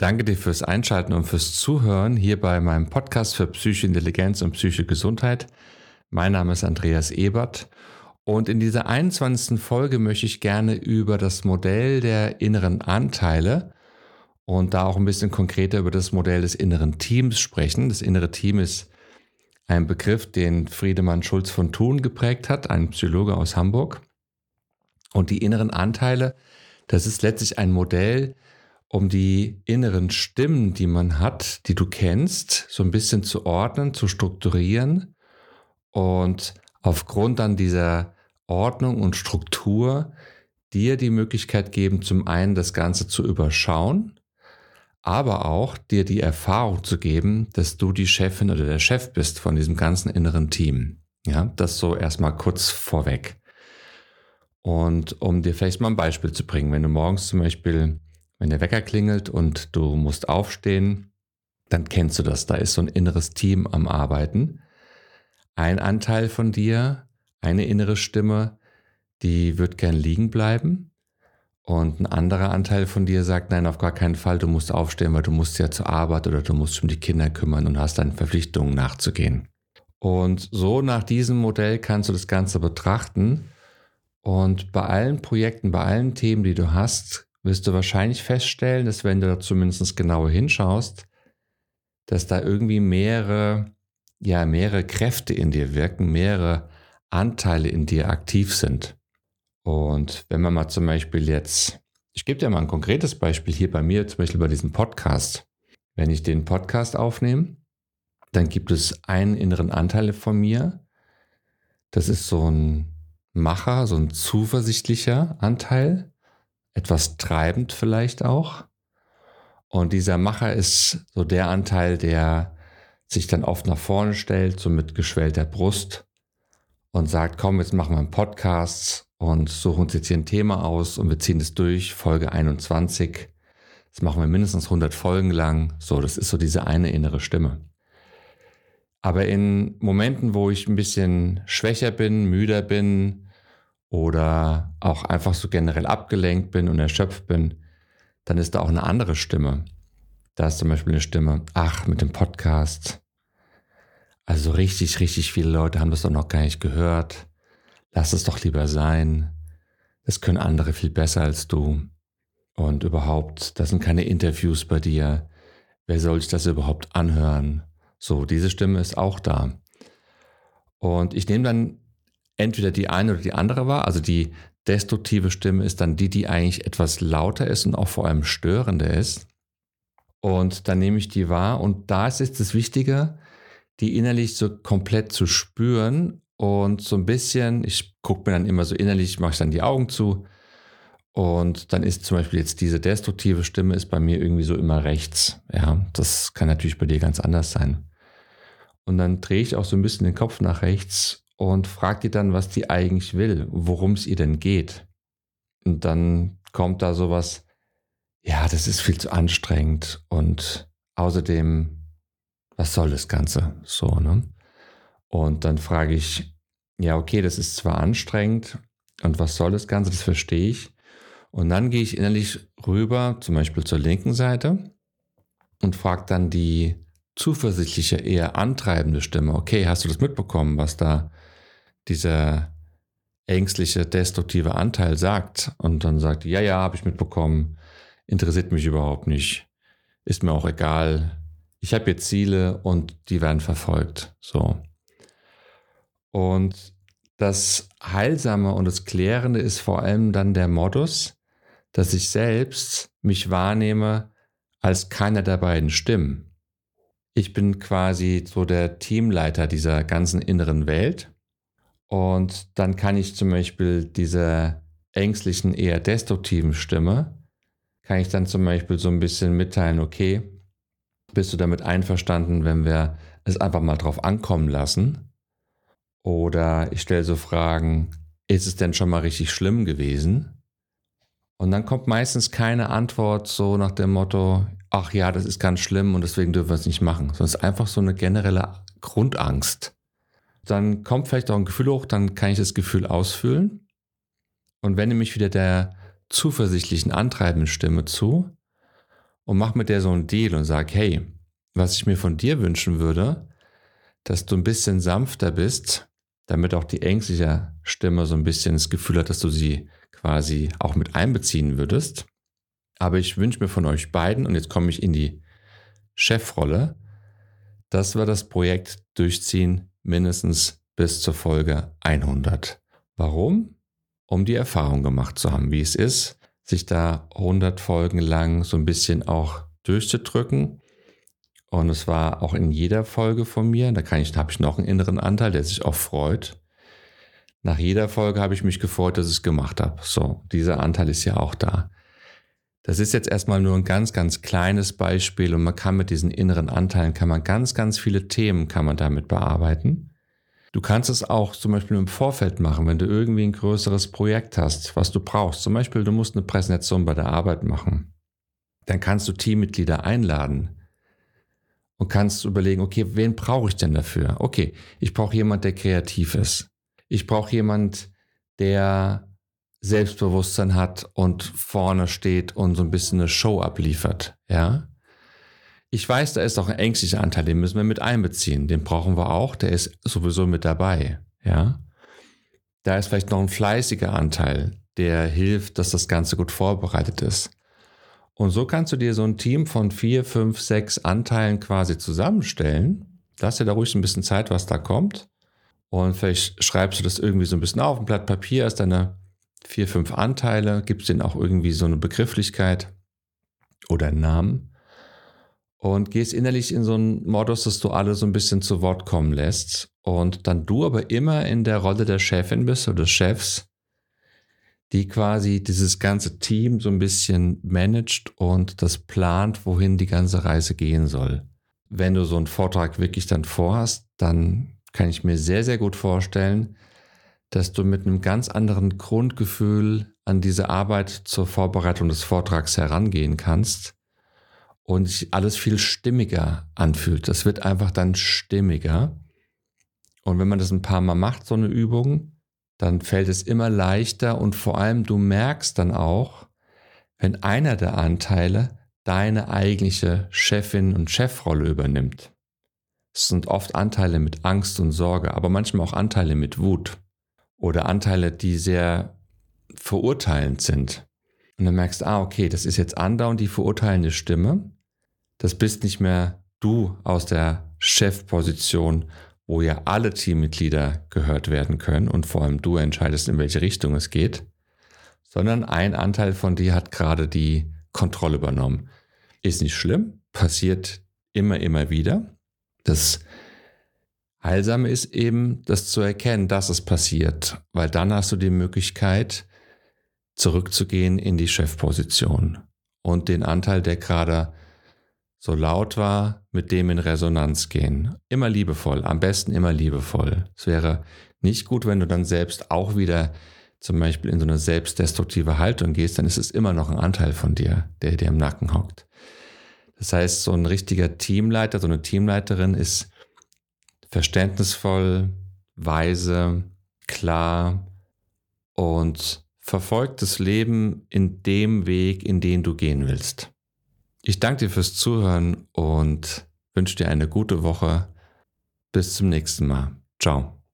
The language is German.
Danke dir fürs Einschalten und fürs Zuhören hier bei meinem Podcast für Psychische Intelligenz und Psychische Gesundheit. Mein Name ist Andreas Ebert und in dieser 21. Folge möchte ich gerne über das Modell der inneren Anteile und da auch ein bisschen konkreter über das Modell des inneren Teams sprechen. Das innere Team ist ein Begriff, den Friedemann Schulz von Thun geprägt hat, ein Psychologe aus Hamburg. Und die inneren Anteile, das ist letztlich ein Modell, um die inneren Stimmen, die man hat, die du kennst, so ein bisschen zu ordnen, zu strukturieren und aufgrund dann dieser Ordnung und Struktur dir die Möglichkeit geben, zum einen das Ganze zu überschauen, aber auch dir die Erfahrung zu geben, dass du die Chefin oder der Chef bist von diesem ganzen inneren Team. Ja, das so erstmal kurz vorweg. Und um dir vielleicht mal ein Beispiel zu bringen, wenn du morgens zum Beispiel wenn der Wecker klingelt und du musst aufstehen, dann kennst du das. Da ist so ein inneres Team am Arbeiten. Ein Anteil von dir, eine innere Stimme, die wird gern liegen bleiben. Und ein anderer Anteil von dir sagt, nein, auf gar keinen Fall, du musst aufstehen, weil du musst ja zur Arbeit oder du musst um die Kinder kümmern und hast deinen Verpflichtungen nachzugehen. Und so nach diesem Modell kannst du das Ganze betrachten. Und bei allen Projekten, bei allen Themen, die du hast, wirst du wahrscheinlich feststellen, dass wenn du da zumindest genauer hinschaust, dass da irgendwie mehrere, ja, mehrere Kräfte in dir wirken, mehrere Anteile in dir aktiv sind. Und wenn man mal zum Beispiel jetzt, ich gebe dir mal ein konkretes Beispiel hier bei mir, zum Beispiel bei diesem Podcast. Wenn ich den Podcast aufnehme, dann gibt es einen inneren Anteil von mir. Das ist so ein Macher, so ein zuversichtlicher Anteil etwas treibend vielleicht auch. Und dieser Macher ist so der Anteil, der sich dann oft nach vorne stellt, so mit geschwellter Brust und sagt, komm, jetzt machen wir einen Podcast und suchen uns jetzt hier ein Thema aus und wir ziehen es durch, Folge 21. Das machen wir mindestens 100 Folgen lang. So, das ist so diese eine innere Stimme. Aber in Momenten, wo ich ein bisschen schwächer bin, müder bin, oder auch einfach so generell abgelenkt bin und erschöpft bin, dann ist da auch eine andere Stimme. Da ist zum Beispiel eine Stimme, ach, mit dem Podcast. Also richtig, richtig viele Leute haben das doch noch gar nicht gehört. Lass es doch lieber sein. Das können andere viel besser als du. Und überhaupt, das sind keine Interviews bei dir. Wer soll sich das überhaupt anhören? So, diese Stimme ist auch da. Und ich nehme dann entweder die eine oder die andere war. Also die destruktive Stimme ist dann die, die eigentlich etwas lauter ist und auch vor allem störender ist. Und dann nehme ich die wahr und da ist es das Wichtige, die innerlich so komplett zu spüren und so ein bisschen, ich gucke mir dann immer so innerlich, mache ich dann die Augen zu und dann ist zum Beispiel jetzt diese destruktive Stimme ist bei mir irgendwie so immer rechts. Ja, das kann natürlich bei dir ganz anders sein. Und dann drehe ich auch so ein bisschen den Kopf nach rechts und fragt die dann, was die eigentlich will, worum es ihr denn geht. Und dann kommt da sowas, ja, das ist viel zu anstrengend und außerdem, was soll das Ganze? So, ne? Und dann frage ich, ja, okay, das ist zwar anstrengend und was soll das Ganze, das verstehe ich. Und dann gehe ich innerlich rüber, zum Beispiel zur linken Seite und frage dann die zuversichtliche, eher antreibende Stimme, okay, hast du das mitbekommen, was da dieser ängstliche, destruktive Anteil sagt und dann sagt, ja, ja, habe ich mitbekommen, interessiert mich überhaupt nicht, ist mir auch egal, ich habe jetzt Ziele und die werden verfolgt. So. Und das Heilsame und das Klärende ist vor allem dann der Modus, dass ich selbst mich wahrnehme als keiner der beiden Stimmen. Ich bin quasi so der Teamleiter dieser ganzen inneren Welt und dann kann ich zum Beispiel diese ängstlichen, eher destruktiven Stimme, kann ich dann zum Beispiel so ein bisschen mitteilen, okay, bist du damit einverstanden, wenn wir es einfach mal drauf ankommen lassen? Oder ich stelle so Fragen, ist es denn schon mal richtig schlimm gewesen? Und dann kommt meistens keine Antwort so nach dem Motto, ach ja, das ist ganz schlimm und deswegen dürfen wir es nicht machen. Sondern es ist einfach so eine generelle Grundangst dann kommt vielleicht auch ein Gefühl hoch, dann kann ich das Gefühl ausfüllen und wende mich wieder der zuversichtlichen, antreibenden Stimme zu und mach mit der so einen Deal und sag, hey, was ich mir von dir wünschen würde, dass du ein bisschen sanfter bist, damit auch die ängstliche Stimme so ein bisschen das Gefühl hat, dass du sie quasi auch mit einbeziehen würdest. Aber ich wünsche mir von euch beiden, und jetzt komme ich in die Chefrolle, dass wir das Projekt durchziehen, mindestens bis zur Folge 100. Warum? Um die Erfahrung gemacht zu haben, wie es ist, sich da 100 Folgen lang so ein bisschen auch durchzudrücken. Und es war auch in jeder Folge von mir, da kann ich, habe ich noch einen inneren Anteil, der sich auch freut. Nach jeder Folge habe ich mich gefreut, dass ich es gemacht habe. So, dieser Anteil ist ja auch da. Das ist jetzt erstmal nur ein ganz, ganz kleines Beispiel und man kann mit diesen inneren Anteilen, kann man ganz, ganz viele Themen kann man damit bearbeiten. Du kannst es auch zum Beispiel im Vorfeld machen, wenn du irgendwie ein größeres Projekt hast, was du brauchst. Zum Beispiel, du musst eine Präsentation bei der Arbeit machen. Dann kannst du Teammitglieder einladen und kannst überlegen, okay, wen brauche ich denn dafür? Okay, ich brauche jemand, der kreativ ist. Ich brauche jemand, der Selbstbewusstsein hat und vorne steht und so ein bisschen eine Show abliefert, ja. Ich weiß, da ist auch ein ängstlicher Anteil, den müssen wir mit einbeziehen. Den brauchen wir auch, der ist sowieso mit dabei, ja. Da ist vielleicht noch ein fleißiger Anteil, der hilft, dass das Ganze gut vorbereitet ist. Und so kannst du dir so ein Team von vier, fünf, sechs Anteilen quasi zusammenstellen. Lass dir da ruhig ein bisschen Zeit, was da kommt. Und vielleicht schreibst du das irgendwie so ein bisschen auf ein Blatt Papier, hast deine vier, fünf Anteile, gibst denen auch irgendwie so eine Begrifflichkeit oder einen Namen? Und gehst innerlich in so einen Modus, dass du alle so ein bisschen zu Wort kommen lässt. Und dann du aber immer in der Rolle der Chefin bist oder des Chefs, die quasi dieses ganze Team so ein bisschen managt und das plant, wohin die ganze Reise gehen soll. Wenn du so einen Vortrag wirklich dann vorhast, dann kann ich mir sehr, sehr gut vorstellen, dass du mit einem ganz anderen Grundgefühl an diese Arbeit zur Vorbereitung des Vortrags herangehen kannst und sich alles viel stimmiger anfühlt. Das wird einfach dann stimmiger. Und wenn man das ein paar Mal macht, so eine Übung, dann fällt es immer leichter und vor allem du merkst dann auch, wenn einer der Anteile deine eigentliche Chefin und Chefrolle übernimmt. Es sind oft Anteile mit Angst und Sorge, aber manchmal auch Anteile mit Wut oder Anteile, die sehr verurteilend sind. Und dann merkst ah, okay, das ist jetzt andauernd die verurteilende Stimme. Das bist nicht mehr du aus der Chefposition, wo ja alle Teammitglieder gehört werden können und vor allem du entscheidest, in welche Richtung es geht, sondern ein Anteil von dir hat gerade die Kontrolle übernommen. Ist nicht schlimm, passiert immer, immer wieder. Das Heilsame ist eben, das zu erkennen, dass es passiert, weil dann hast du die Möglichkeit, zurückzugehen in die Chefposition und den Anteil, der gerade so laut war, mit dem in Resonanz gehen. Immer liebevoll, am besten immer liebevoll. Es wäre nicht gut, wenn du dann selbst auch wieder zum Beispiel in so eine selbstdestruktive Haltung gehst, dann ist es immer noch ein Anteil von dir, der dir im Nacken hockt. Das heißt, so ein richtiger Teamleiter, so eine Teamleiterin ist verständnisvoll, weise, klar und verfolgt das Leben in dem Weg, in den du gehen willst. Ich danke dir fürs Zuhören und wünsche dir eine gute Woche. Bis zum nächsten Mal. Ciao.